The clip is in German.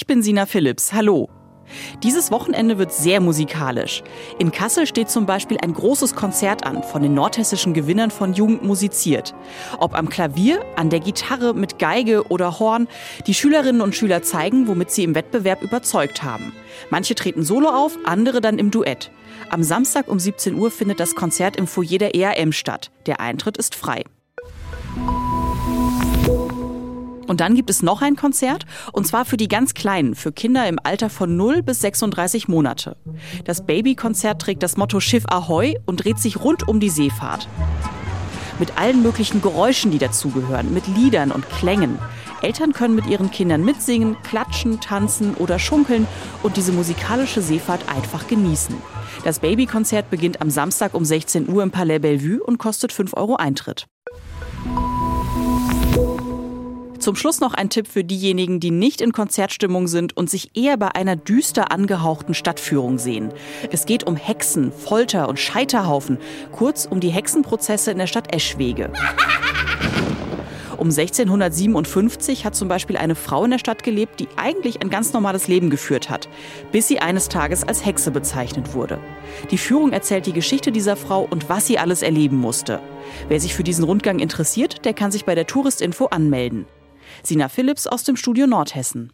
Ich bin Sina Phillips. Hallo. Dieses Wochenende wird sehr musikalisch. In Kassel steht zum Beispiel ein großes Konzert an von den nordhessischen Gewinnern von Jugend musiziert. Ob am Klavier, an der Gitarre, mit Geige oder Horn, die Schülerinnen und Schüler zeigen, womit sie im Wettbewerb überzeugt haben. Manche treten solo auf, andere dann im Duett. Am Samstag um 17 Uhr findet das Konzert im Foyer der ERM statt. Der Eintritt ist frei. Und dann gibt es noch ein Konzert, und zwar für die ganz Kleinen, für Kinder im Alter von 0 bis 36 Monate. Das Babykonzert trägt das Motto Schiff Ahoi und dreht sich rund um die Seefahrt. Mit allen möglichen Geräuschen, die dazugehören, mit Liedern und Klängen. Eltern können mit ihren Kindern mitsingen, klatschen, tanzen oder schunkeln und diese musikalische Seefahrt einfach genießen. Das Babykonzert beginnt am Samstag um 16 Uhr im Palais Bellevue und kostet 5 Euro Eintritt. Zum Schluss noch ein Tipp für diejenigen, die nicht in Konzertstimmung sind und sich eher bei einer düster angehauchten Stadtführung sehen. Es geht um Hexen, Folter und Scheiterhaufen, kurz um die Hexenprozesse in der Stadt Eschwege. Um 1657 hat zum Beispiel eine Frau in der Stadt gelebt, die eigentlich ein ganz normales Leben geführt hat, bis sie eines Tages als Hexe bezeichnet wurde. Die Führung erzählt die Geschichte dieser Frau und was sie alles erleben musste. Wer sich für diesen Rundgang interessiert, der kann sich bei der Touristinfo anmelden. Sina Phillips aus dem Studio Nordhessen.